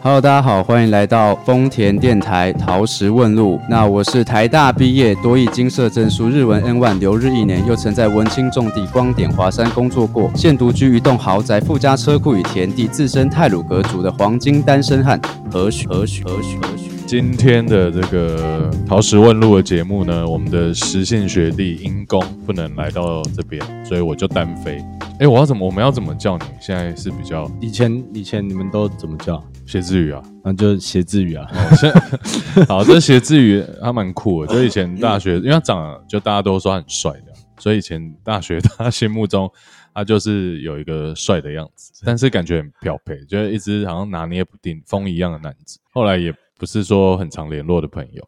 Hello，大家好，欢迎来到丰田电台陶石问路。那我是台大毕业，多益金色证书，日文 N1，留日一年，又曾在文青重地光点华山工作过，现独居一栋豪宅，附加车库与田地，自称泰鲁阁族的黄金单身汉。何许何许何许何许？今天的这个陶石问路的节目呢，我们的实线学弟因公不能来到这边，所以我就单飞。哎，我要怎么？我们要怎么叫你？现在是比较以前以前你们都怎么叫？写字语啊，那就写字语啊。好，这写字语还蛮酷的。就以前大学，因为他长得就大家都说很帅的，所以以前大学他心目中他就是有一个帅的样子，但是感觉很漂配，就是一直好像拿捏不定风一样的男子。后来也不是说很常联络的朋友，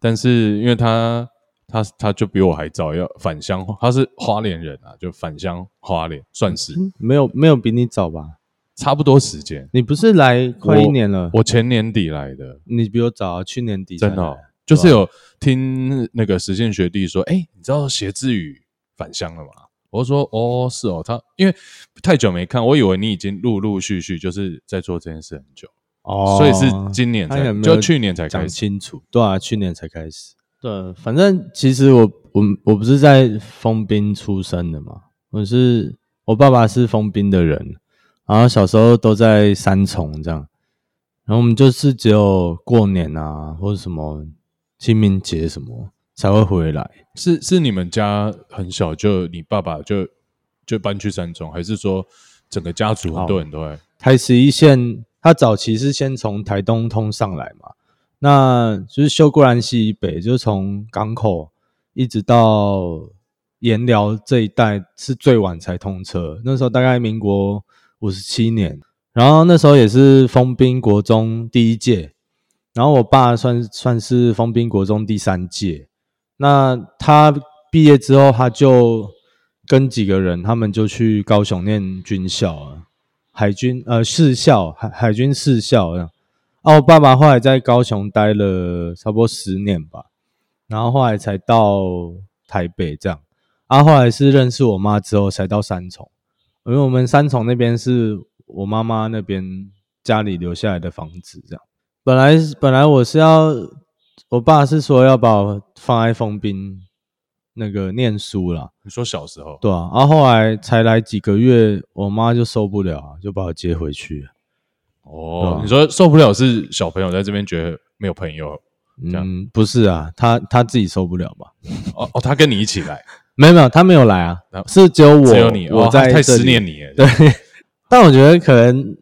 但是因为他他他就比我还早要返乡，他是花莲人啊，就返乡花莲算是没有没有比你早吧？差不多时间，你不是来快一年了？我前年底来的，你比我早，啊去年底真的，就是有听那个实践学弟说，哎，你知道写字语返乡了吗？我说，哦，是哦，他因为太久没看，我以为你已经陆陆续续就是在做这件事很久，哦，所以是今年才，就去年才开始清楚，对啊，去年才开始，对，反正其实我我我不是在封滨出生的嘛，我是我爸爸是封滨的人。然后小时候都在三重这样，然后我们就是只有过年啊或者什么清明节什么才会回来。是是你们家很小就你爸爸就就搬去三重，还是说整个家族很多人都在？台十一线，他早期是先从台东通上来嘛，那就是修姑兰溪以北，就是从港口一直到盐寮这一带是最晚才通车，那时候大概民国。五十七年，然后那时候也是封兵国中第一届，然后我爸算算是封兵国中第三届。那他毕业之后，他就跟几个人，他们就去高雄念军校啊，海军呃士校，海海军士校这样。啊，我爸爸后来在高雄待了差不多十年吧，然后后来才到台北这样。啊，后来是认识我妈之后，才到三重。因为我们三重那边是我妈妈那边家里留下来的房子，这样。本来本来我是要，我爸是说要把我放在封滨那个念书啦。你说小时候？对啊。然后后来才来几个月，我妈就受不了，就把我接回去。哦，你说受不了是小朋友在这边觉得没有朋友？嗯，不是啊，他他自己受不了吧？哦哦，他跟你一起来。没有没有，他没有来啊，是只有我，只有你，我在太思念你。对，但我觉得可能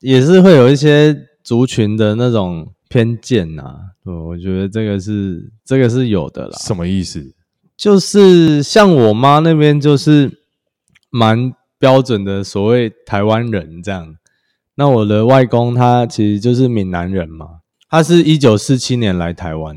也是会有一些族群的那种偏见呐。嗯，我觉得这个是这个是有的啦。什么意思？就是像我妈那边就是蛮标准的所谓台湾人这样。那我的外公他其实就是闽南人嘛，他是一九四七年来台湾。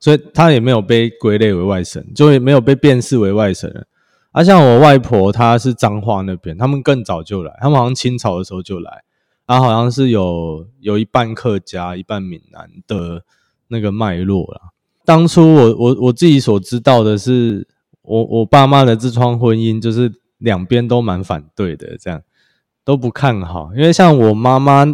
所以他也没有被归类为外省，就也没有被辨识为外省人。而像我外婆，她是彰化那边，他们更早就来，他们好像清朝的时候就来，然后好像是有有一半客家，一半闽南的那个脉络啦。当初我我我自己所知道的是，我我爸妈的这桩婚姻就是两边都蛮反对的，这样都不看好，因为像我妈妈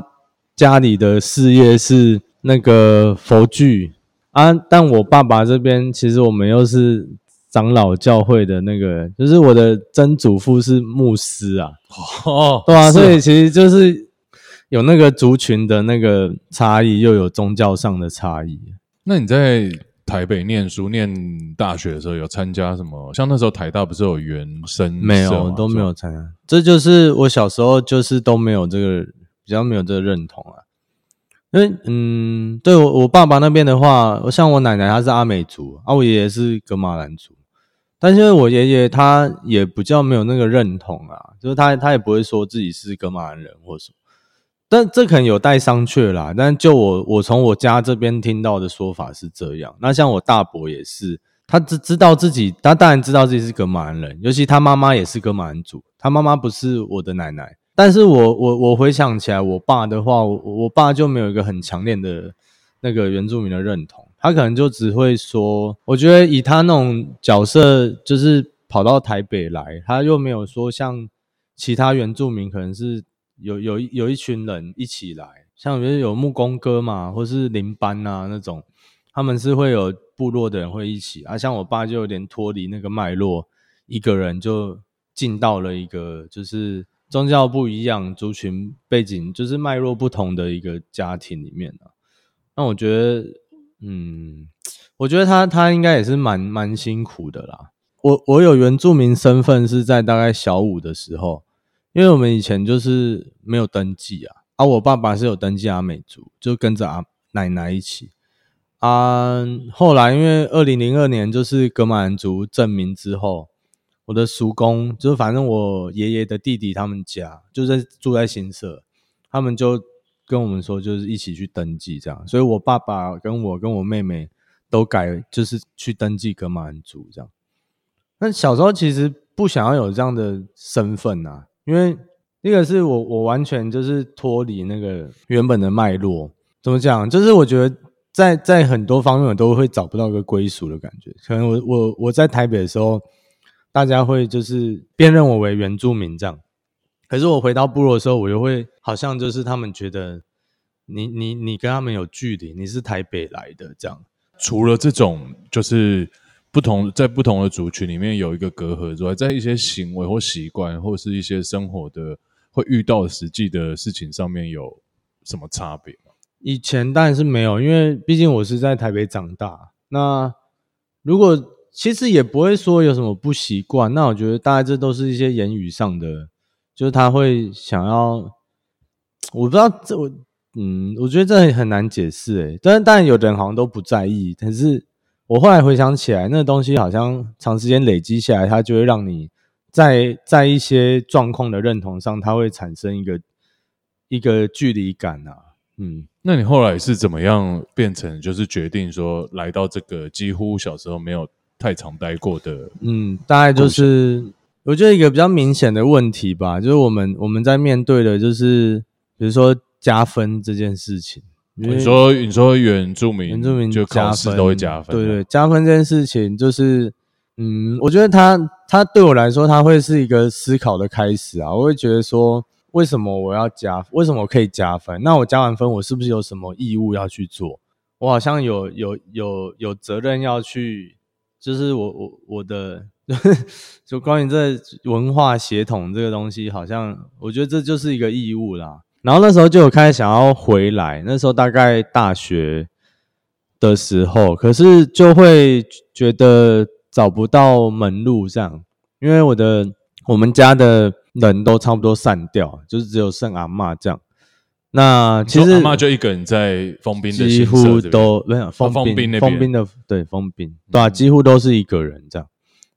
家里的事业是那个佛具。啊！但我爸爸这边其实我们又是长老教会的那个，就是我的曾祖父是牧师啊。哦，对啊，所以其实就是有那个族群的那个差异，又有宗教上的差异。那你在台北念书、念大学的时候，有参加什么？像那时候台大不是有原生？没有，都没有参加。这就是我小时候就是都没有这个比较没有这个认同啊。因为嗯，对我我爸爸那边的话，像我奶奶她是阿美族，啊我爷爷是格马兰族，但是我爷爷他也比较没有那个认同啊，就是他他也不会说自己是格马兰人或什么，但这可能有待商榷啦。但就我我从我家这边听到的说法是这样，那像我大伯也是，他知知道自己，他当然知道自己是格马兰人，尤其他妈妈也是格马兰族，他妈妈不是我的奶奶。但是我我我回想起来，我爸的话，我我爸就没有一个很强烈的那个原住民的认同，他可能就只会说，我觉得以他那种角色，就是跑到台北来，他又没有说像其他原住民，可能是有有有一群人一起来，像比如有木工哥嘛，或是邻班啊那种，他们是会有部落的人会一起啊。像我爸就有点脱离那个脉络，一个人就进到了一个就是宗教不一样、族群背景就是脉络不同的一个家庭里面啊。那我觉得，嗯，我觉得他他应该也是蛮蛮辛苦的啦。我我有原住民身份是在大概小五的时候，因为我们以前就是没有登记啊。啊，我爸爸是有登记阿美族，就跟着阿奶奶一起。啊，后来因为二零零二年就是格马兰族证明之后，我的叔公就是反正我爷爷的弟弟他们家就在住在新社，他们就跟我们说就是一起去登记这样，所以我爸爸跟我跟我妹妹都改就是去登记格马兰族这样。那小时候其实不想要有这样的身份呐，因为。一个是我，我完全就是脱离那个原本的脉络。怎么讲？就是我觉得在在很多方面我都会找不到一个归属的感觉。可能我我我在台北的时候，大家会就是辨认我为原住民这样。可是我回到部落的时候，我又会好像就是他们觉得你你你跟他们有距离，你是台北来的这样。除了这种就是不同在不同的族群里面有一个隔阂之外，在一些行为或习惯或是一些生活的。会遇到实际的事情上面有什么差别吗？以前当然是没有，因为毕竟我是在台北长大。那如果其实也不会说有什么不习惯。那我觉得大概这都是一些言语上的，就是他会想要，我不知道这我嗯，我觉得这很难解释诶。但是当然有的人好像都不在意，但是我后来回想起来，那东西好像长时间累积下来，它就会让你。在在一些状况的认同上，它会产生一个一个距离感啊。嗯，那你后来是怎么样变成就是决定说来到这个几乎小时候没有太常待过的？嗯，大概就是我觉得一个比较明显的问题吧，就是我们我们在面对的就是比如说加分这件事情。你说你说原住民原住民就加分都会加分，对对，加分这件事情就是。嗯，我觉得他他对我来说，他会是一个思考的开始啊。我会觉得说，为什么我要加？为什么我可以加分？那我加完分，我是不是有什么义务要去做？我好像有有有有责任要去，就是我我我的，就关于这文化协同这个东西，好像我觉得这就是一个义务啦。然后那时候就有开始想要回来，那时候大概大学的时候，可是就会觉得。找不到门路，这样，因为我的我们家的人都差不多散掉，就是只有剩阿妈这样。那其实阿妈就一个人在封冰的，几乎都没有封冰封冰的，对封冰，对啊，几乎都是一个人这样。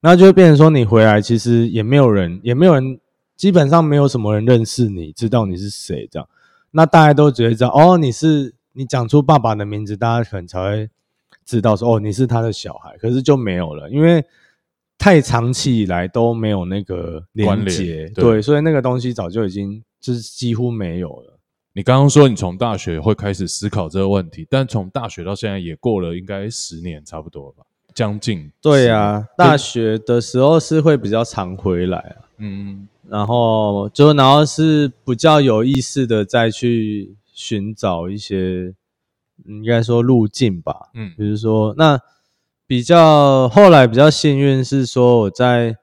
那就会变成说，你回来其实也没有人，也没有人，基本上没有什么人认识你，知道你是谁这样。那大家都觉得知道，哦，你是你讲出爸爸的名字，大家可能才会。知道说哦，你是他的小孩，可是就没有了，因为太长期以来都没有那个连接，对，所以那个东西早就已经就是几乎没有了。你刚刚说你从大学会开始思考这个问题，但从大学到现在也过了应该十年差不多吧，将近。对呀，大学的时候是会比较常回来啊，嗯，然后就然后是比较有意识的再去寻找一些。应该说路径吧，嗯，比如说那比较后来比较幸运是说我在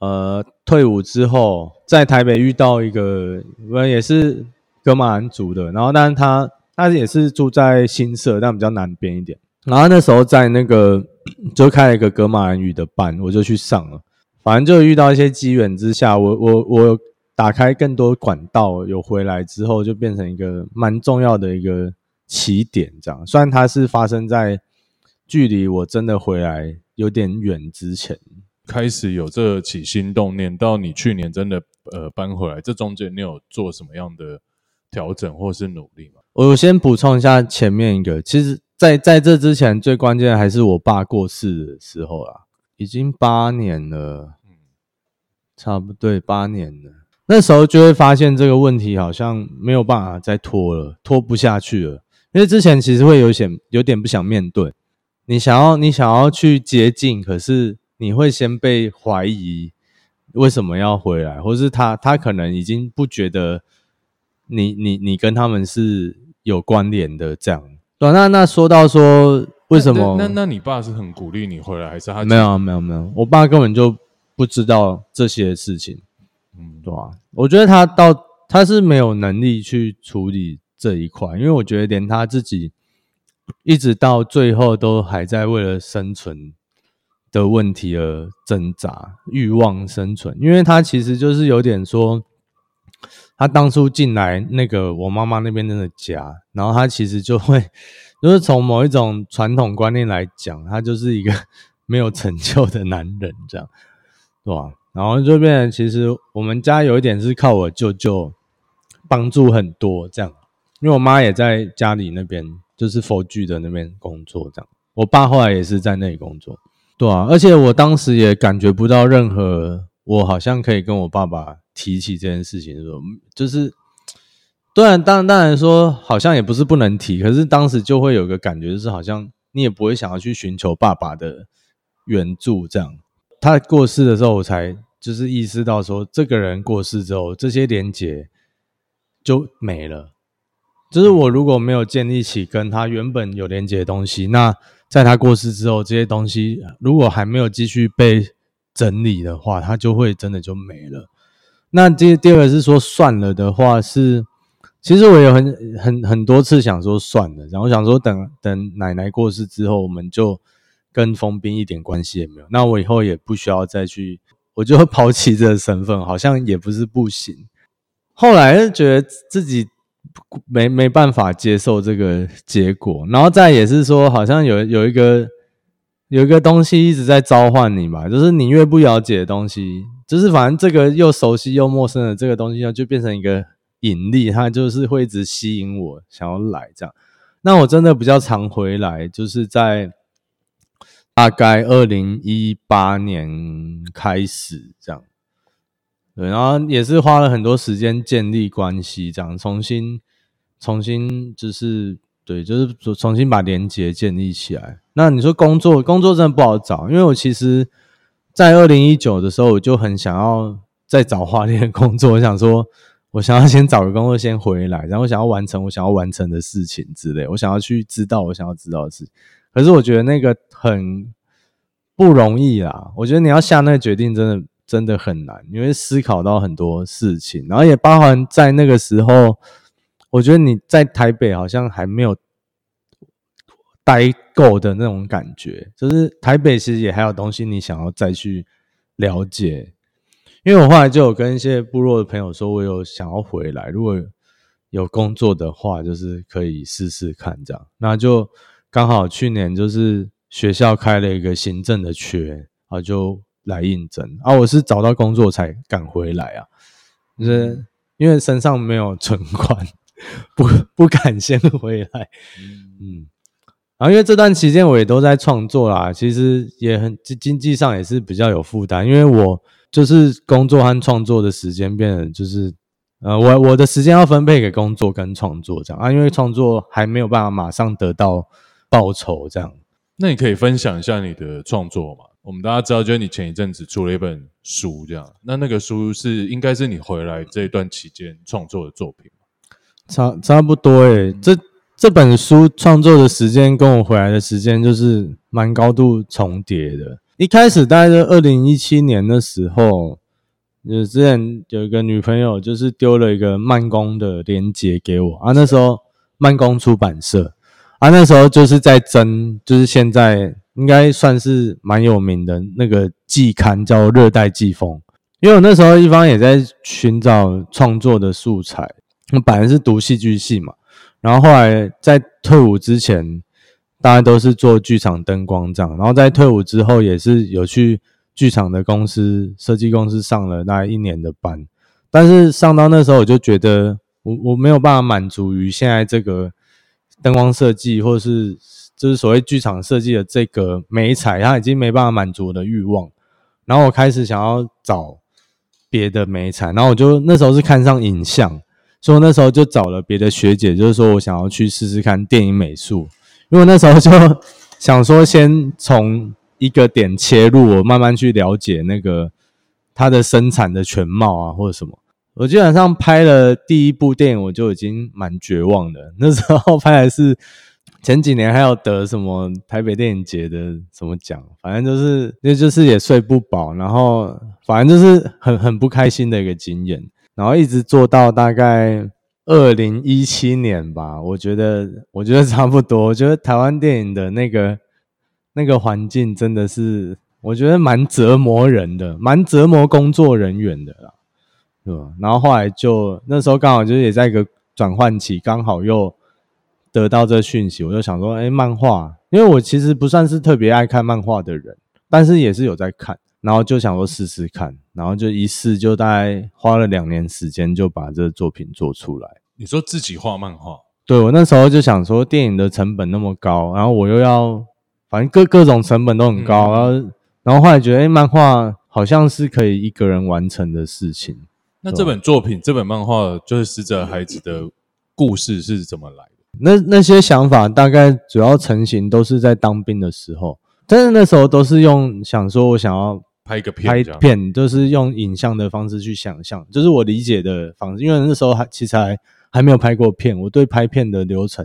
呃退伍之后，在台北遇到一个，我也是格马兰族的，然后但是他他也是住在新社，但比较南边一点，然后那时候在那个就开了一个格马兰语的班，我就去上了，反正就遇到一些机缘之下，我我我打开更多管道，有回来之后就变成一个蛮重要的一个。起点这样，虽然它是发生在距离我真的回来有点远之前，开始有这起心动念，到你去年真的呃搬回来，这中间你有做什么样的调整或是努力吗？我先补充一下前面一个，其实，在在这之前最关键的还是我爸过世的时候啦，已经八年了，嗯，差不多八年了，那时候就会发现这个问题好像没有办法再拖了，拖不下去了。因为之前其实会有些有点不想面对，你想要你想要去接近，可是你会先被怀疑为什么要回来，或是他他可能已经不觉得你你你跟他们是有关联的，这样。对，那那说到说为什么？那那那你爸是很鼓励你回来，还是他没有没有没有？我爸根本就不知道这些事情，嗯，对吧？我觉得他到他是没有能力去处理这一块，因为我觉得连他自己一直到最后都还在为了生存。的问题而挣扎，欲望生存，因为他其实就是有点说，他当初进来那个我妈妈那边的家，然后他其实就会，就是从某一种传统观念来讲，他就是一个没有成就的男人，这样，对吧？然后就变其实我们家有一点是靠我舅舅帮助很多，这样，因为我妈也在家里那边，就是佛具的那边工作，这样，我爸后来也是在那里工作。对啊，而且我当时也感觉不到任何，我好像可以跟我爸爸提起这件事情的时候，就是，当然，当，当然说好像也不是不能提，可是当时就会有个感觉，就是好像你也不会想要去寻求爸爸的援助，这样。他过世的时候，我才就是意识到说，这个人过世之后，这些连结就没了。就是我如果没有建立起跟他原本有连接的东西，那。在他过世之后，这些东西如果还没有继续被整理的话，它就会真的就没了。那第第二个是说算了的话，是其实我有很很很多次想说算了，然后想说等等奶奶过世之后，我们就跟封兵一点关系也没有。那我以后也不需要再去，我就抛弃这个身份，好像也不是不行。后来觉得自己。没没办法接受这个结果，然后再也是说，好像有有一个有一个东西一直在召唤你嘛，就是你越不了解的东西，就是反正这个又熟悉又陌生的这个东西，就变成一个引力，它就是会一直吸引我想要来这样。那我真的比较常回来，就是在大概二零一八年开始这样，对，然后也是花了很多时间建立关系，这样重新。重新就是对，就是重重新把连接建立起来。那你说工作，工作真的不好找，因为我其实，在二零一九的时候，我就很想要再找华联工作。我想说，我想要先找个工作先回来，然后想要完成我想要完成的事情之类。我想要去知道我想要知道的事情，可是我觉得那个很不容易啦。我觉得你要下那个决定，真的真的很难，因为思考到很多事情，然后也包含在那个时候。我觉得你在台北好像还没有待够的那种感觉，就是台北其实也还有东西你想要再去了解。因为我后来就有跟一些部落的朋友说，我有想要回来，如果有工作的话，就是可以试试看这样。那就刚好去年就是学校开了一个行政的缺啊，就来应征。啊。我是找到工作才赶回来啊，就是因为身上没有存款。不不敢先回来，嗯，然后因为这段期间我也都在创作啦，其实也很经经济上也是比较有负担，因为我就是工作和创作的时间变得就是，呃，我我的时间要分配给工作跟创作这样。啊，因为创作还没有办法马上得到报酬这样。那你可以分享一下你的创作嘛？我们大家知道，就是你前一阵子出了一本书这样，那那个书是应该是你回来这一段期间创作的作品。差差不多诶，这这本书创作的时间跟我回来的时间就是蛮高度重叠的。一开始大概是二零一七年的时候，就之前有一个女朋友，就是丢了一个慢工的链接给我啊。那时候慢工出版社啊，那时候就是在争，就是现在应该算是蛮有名的那个季刊叫《热带季风》，因为我那时候一方也在寻找创作的素材。我本来是读戏剧系嘛，然后后来在退伍之前，大家都是做剧场灯光这样，然后在退伍之后也是有去剧场的公司设计公司上了大概一年的班，但是上到那时候我就觉得我我没有办法满足于现在这个灯光设计或是就是所谓剧场设计的这个美彩，它已经没办法满足我的欲望，然后我开始想要找别的美彩，然后我就那时候是看上影像。所以那时候就找了别的学姐，就是说我想要去试试看电影美术，因为那时候就想说先从一个点切入，我慢慢去了解那个它的生产的全貌啊，或者什么。我基本上拍了第一部电影，我就已经蛮绝望的。那时候拍的是前几年还有得什么台北电影节的什么奖，反正就是那就是也睡不饱，然后反正就是很很不开心的一个经验。然后一直做到大概二零一七年吧，我觉得我觉得差不多。我觉得台湾电影的那个那个环境真的是，我觉得蛮折磨人的，蛮折磨工作人员的啦，对吧？然后后来就那时候刚好就是也在一个转换期，刚好又得到这讯息，我就想说，哎，漫画，因为我其实不算是特别爱看漫画的人，但是也是有在看。然后就想说试试看，然后就一试就大概花了两年时间就把这个作品做出来。你说自己画漫画？对我那时候就想说，电影的成本那么高，然后我又要，反正各各种成本都很高，然后然后后来觉得，哎，漫画好像是可以一个人完成的事情。那这本作品，这本漫画就是死者孩子的故事是怎么来的？那那些想法大概主要成型都是在当兵的时候，但是那时候都是用想说，我想要。拍一个片，拍片就是用影像的方式去想象，就是我理解的方式。因为那时候还其实还还没有拍过片，我对拍片的流程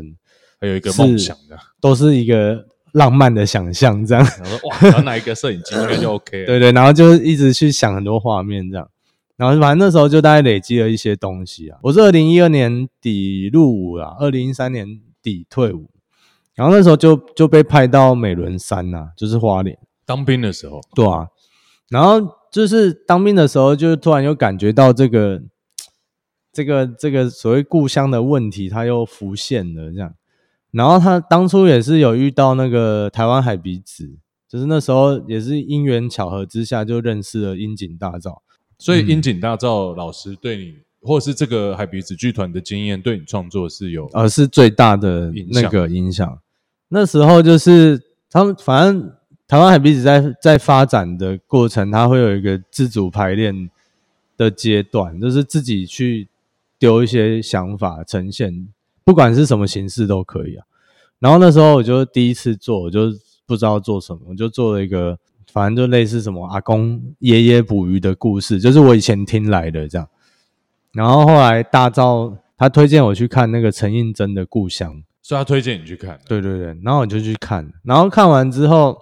还有一个梦想的，都是一个浪漫的想象。这样，我说哇，找哪一个摄影机应该就 OK 了。对对，然后就一直去想很多画面这样，然后反正那时候就大概累积了一些东西啊。我是二零一二年底入伍啦，二零一三年底退伍，然后那时候就就被派到美仑山呐，就是花莲当兵的时候，对啊。然后就是当兵的时候，就突然又感觉到这个、这个、这个所谓故乡的问题，它又浮现了这样。然后他当初也是有遇到那个台湾海鼻子，就是那时候也是因缘巧合之下就认识了樱井大造。所以樱井大造老师对你，或者是这个海鼻子剧团的经验，对你创作是有呃是最大的那个影响。那时候就是他们反正。台湾海鼻子在在发展的过程，它会有一个自主排练的阶段，就是自己去丢一些想法呈现，不管是什么形式都可以啊。然后那时候我就第一次做，我就不知道做什么，我就做了一个，反正就类似什么阿公爷爷捕鱼的故事，就是我以前听来的这样。然后后来大赵他推荐我去看那个陈映真的故乡，所以他推荐你去看。对对对，然后我就去看，然后看完之后。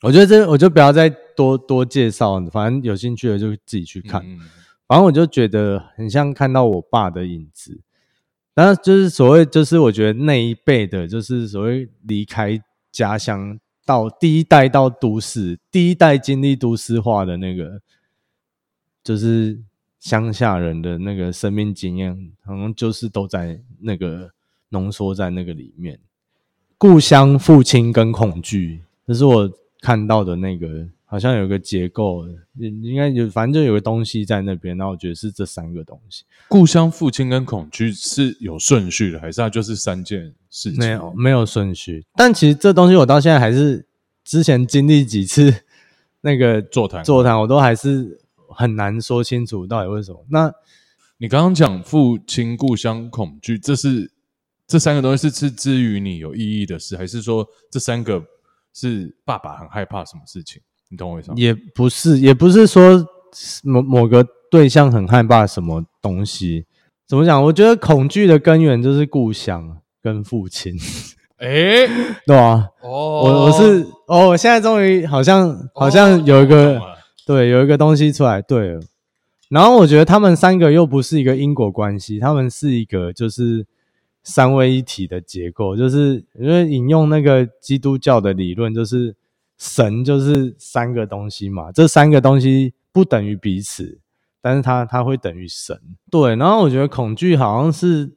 我觉得这我就不要再多多介绍，反正有兴趣的就自己去看。反正我就觉得很像看到我爸的影子。然后，就是所谓，就是我觉得那一辈的，就是所谓离开家乡到第一代到都市，第一代经历都市化的那个，就是乡下人的那个生命经验，好像就是都在那个浓缩在那个里面。故乡、父亲跟恐惧，这是我。看到的那个好像有个结构，应该有，反正就有个东西在那边。然后我觉得是这三个东西：故乡、父亲跟恐惧是有顺序的，还是它就是三件事情？没有，没有顺序。但其实这东西我到现在还是之前经历几次那个座谈座谈，我都还是很难说清楚到底为什么。那你刚刚讲父亲、故乡、恐惧，这是这三个东西是是之于你有意义的事，还是说这三个？是爸爸很害怕什么事情？你懂我意思吗？也不是，也不是说某某个对象很害怕什么东西。怎么讲？我觉得恐惧的根源就是故乡跟父亲。哎，对吧？哦，我我是哦，我现在终于好像好像有一个对有一个东西出来。对，然后我觉得他们三个又不是一个因果关系，他们是一个就是。三位一体的结构，就是因为引用那个基督教的理论，就是神就是三个东西嘛，这三个东西不等于彼此，但是它它会等于神。对，然后我觉得恐惧好像是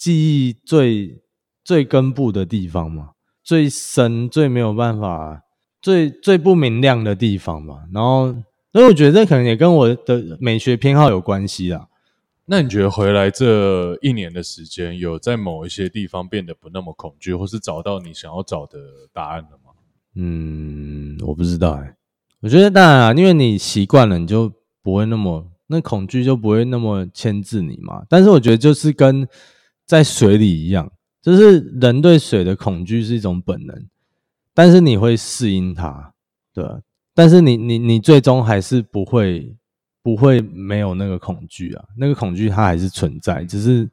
记忆最最根部的地方嘛，最深、最没有办法、最最不明亮的地方嘛。然后，所以我觉得这可能也跟我的美学偏好有关系啦。那你觉得回来这一年的时间，有在某一些地方变得不那么恐惧，或是找到你想要找的答案了吗？嗯，我不知道哎。我觉得当然啊，因为你习惯了，你就不会那么那恐惧就不会那么牵制你嘛。但是我觉得就是跟在水里一样，就是人对水的恐惧是一种本能，但是你会适应它，对？但是你你你最终还是不会。不会没有那个恐惧啊，那个恐惧它还是存在，只是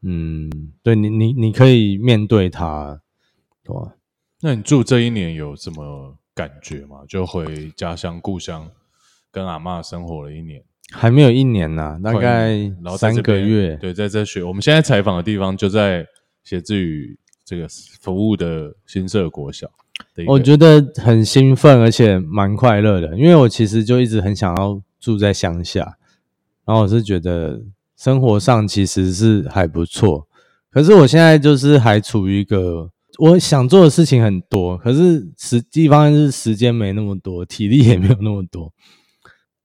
嗯，对你你你可以面对它，对吧？那你住这一年有什么感觉吗？就回家乡故乡跟阿嬷生活了一年，还没有一年呢、大概三个月。对，在这学我们现在采访的地方就在写字语这个服务的新社国小。我觉得很兴奋，而且蛮快乐的，因为我其实就一直很想要住在乡下，然后我是觉得生活上其实是还不错，可是我现在就是还处于一个我想做的事情很多，可是时地方面是时间没那么多，体力也没有那么多，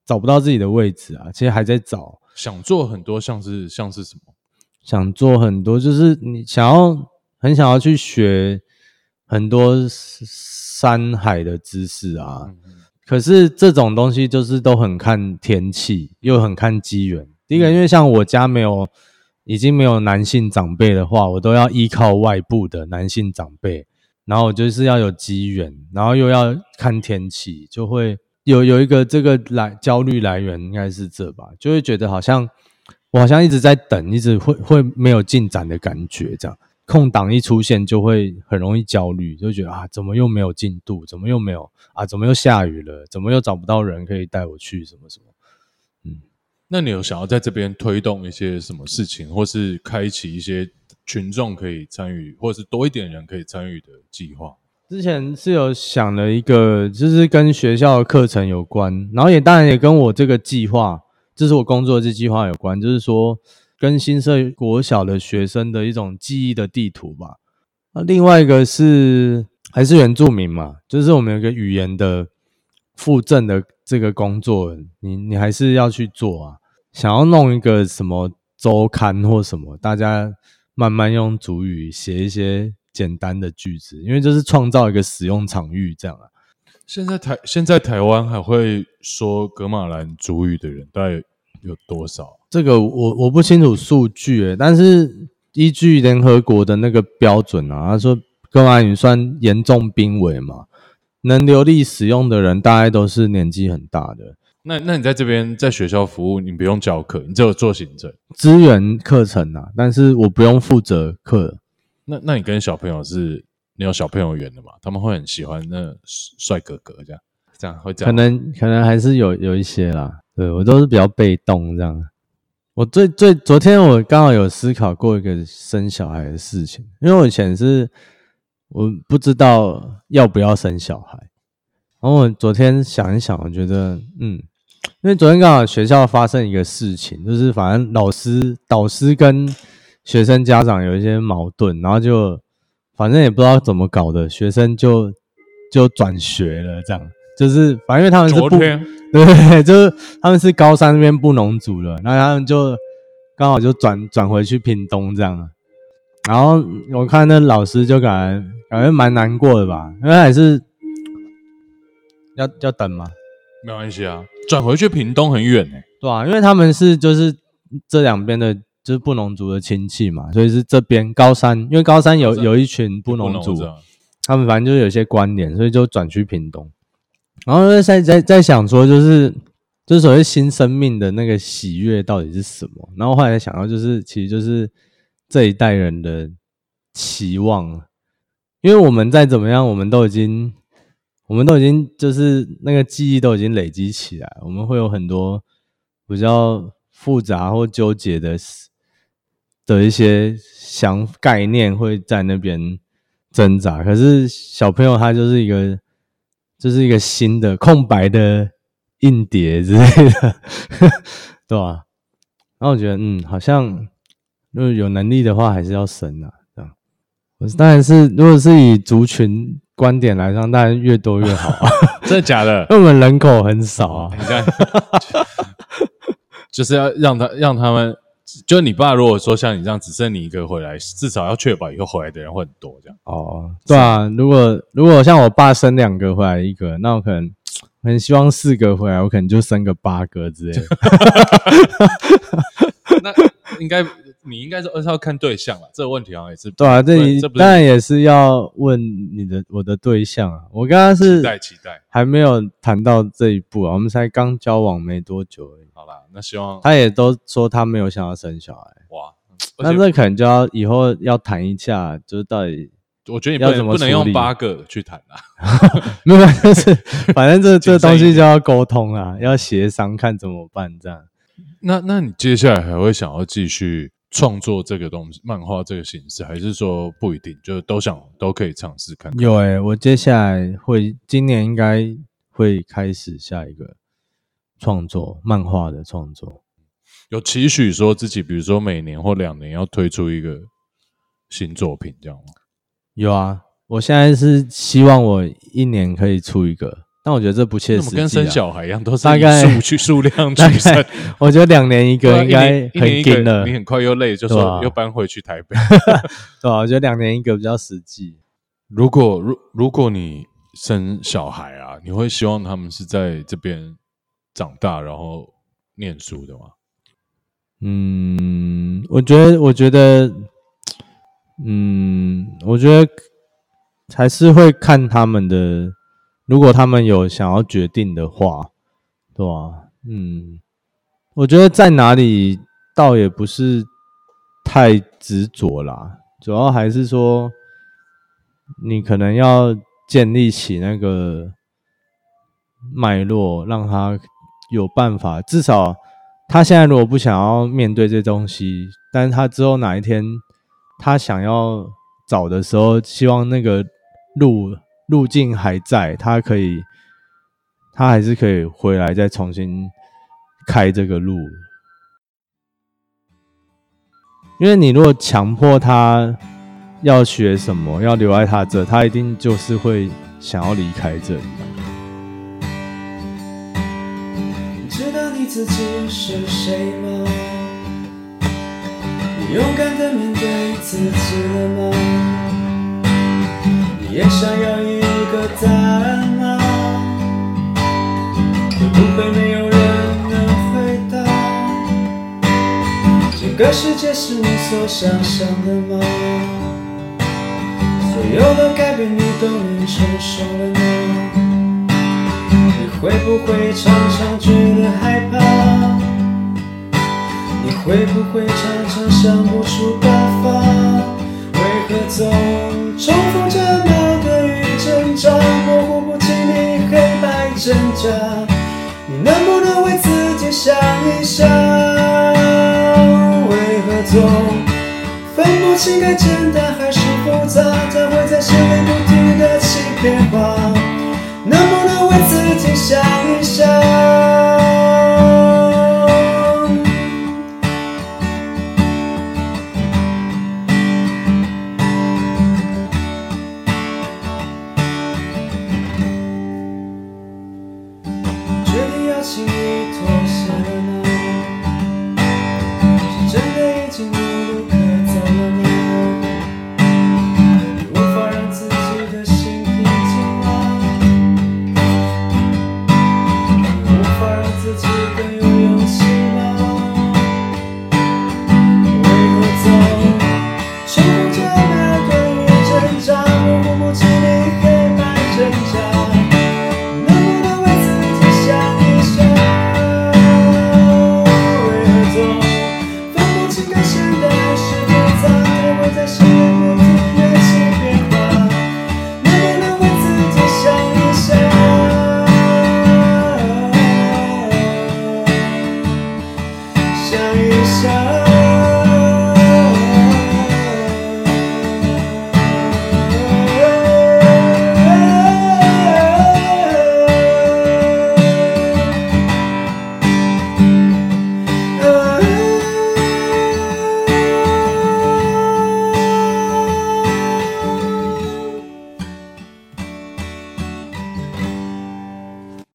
找不到自己的位置啊，其实还在找，想做很多像是像是什么？想做很多，就是你想要很想要去学很多山海的知识啊。可是这种东西就是都很看天气，又很看机缘。第一个，因为像我家没有已经没有男性长辈的话，我都要依靠外部的男性长辈，然后我就是要有机缘，然后又要看天气，就会有有一个这个来焦虑来源，应该是这吧，就会觉得好像我好像一直在等，一直会会没有进展的感觉，这样空档一出现就会很容易焦虑，就觉得啊，怎么又没有进度？怎么又没有啊？怎么又下雨了？怎么又找不到人可以带我去什么什么？嗯那你有想要在这边推动一些什么事情，或是开启一些群众可以参与，或是多一点人可以参与的计划？之前是有想了一个，就是跟学校的课程有关，然后也当然也跟我这个计划，这是我工作的这计划有关，就是说跟新社国小的学生的一种记忆的地图吧。那另外一个是还是原住民嘛，就是我们有个语言的附赠的这个工作，你你还是要去做啊。想要弄一个什么周刊或什么，大家慢慢用主语写一些简单的句子，因为就是创造一个使用场域这样啊。现在台现在台湾还会说格马兰族语的人大概有多少？这个我我不清楚数据诶，但是依据联合国的那个标准啊，他说格马兰语算严重濒危嘛，能流利使用的人大概都是年纪很大的。那那你在这边在学校服务，你不用教课，你只有做行政。资源课程啊，但是我不用负责课。那那你跟小朋友是，你有小朋友缘的嘛？他们会很喜欢那帅哥哥这样，这样会这样可。能可能还是有有一些啦，对我都是比较被动这样。我最最昨天我刚好有思考过一个生小孩的事情，因为我以前是我不知道要不要生小孩，然后我昨天想一想，我觉得嗯，因为昨天刚好学校发生一个事情，就是反正老师导师跟学生家长有一些矛盾，然后就反正也不知道怎么搞的，学生就就转学了，这样。就是反正因为他们是不昨天。对，就是他们是高三那边布农族的，那他们就刚好就转转回去屏东这样。然后我看那老师就感觉感觉蛮难过的吧，因为还是要要等嘛，没关系啊，转回去屏东很远呢、对啊，因为他们是就是这两边的，就是布农族的亲戚嘛，所以是这边高山，因为高山有有一群布农族，他们反正就有一些关联，所以就转去屏东。然后在在在想说，就是就是所谓新生命的那个喜悦到底是什么？然后后来想到，就是其实就是这一代人的期望，因为我们再怎么样，我们都已经我们都已经就是那个记忆都已经累积起来，我们会有很多比较复杂或纠结的事的一些想概念会在那边挣扎。可是小朋友他就是一个就是一个新的空白的硬碟之类的，对吧、然后我觉得，嗯，好像如果有能力的话，还是要生啊，这样。我是当然是，如果是以族群观点来上，当然越多越好啊，真的假的？因为我们人口很少啊。你看，就是要让他让他们，就你爸如果说像你这样只剩你一个回来，至少要确保以后回来的人会很多这样。哦，对啊，如果如果像我爸生两个回来一个，那我可能很希望四个回来，我可能就生个八个之类的。那应该你应该是要看对象了，这个问题好像也是对啊，这当然也是要问你的我的对象啊。我刚刚是期待期待。还没有谈到这一步啊，我们才刚交往没多久而已。好啦，那希望他也都说他没有想要生小孩，哇，那这可能就要以后要谈一下，就是到底我觉得你不要怎么能不能用八个去谈啊。没有，就是反正这 这东西就要沟通啊，要协商看怎么办这样。那那你接下来还会想要继续创作这个东西，漫画这个形式，还是说不一定，就是都想都可以尝试看看？有诶、我接下来会今年应该会开始下一个创作漫画的创作。有期许说自己，比如说每年或两年要推出一个新作品，这样吗？有啊，我现在是希望我一年可以出一个，但我觉得这不切实际、跟生小孩一样，都是以大概数 去数量大取胜概。我觉得两年一个应该很一紧了，个，你很快又累，就说又搬回去台北。对啊，我觉得两年一个比较实际。如果如如果你生小孩啊，你会希望他们是在这边长大，然后念书的吗？嗯，我觉得，我觉得，嗯，我觉得还是会看他们的，如果他们有想要决定的话，对吧、嗯，我觉得在哪里倒也不是太执着啦，主要还是说你可能要建立起那个脉络，让他有办法，至少他现在如果不想要面对这东西，但是他之后哪一天他想要找的时候，希望那个路路径还在，他可以，他还是可以回来再重新开这个路。因为你如果强迫他要学什么，要留在他这，他一定就是会想要离开这里。你知道你自己是谁吗？勇敢的面对自己了吗？也想要一个答案吗？会不会没有人能回答？这个世界是你所想象的吗？所有的改变你都能承受了吗？你会不会常常觉得害怕？你会不会常常想不出办法？为何总爱情该简单还是复杂？它会在心里不停的欺骗我。能不能为自己想一想？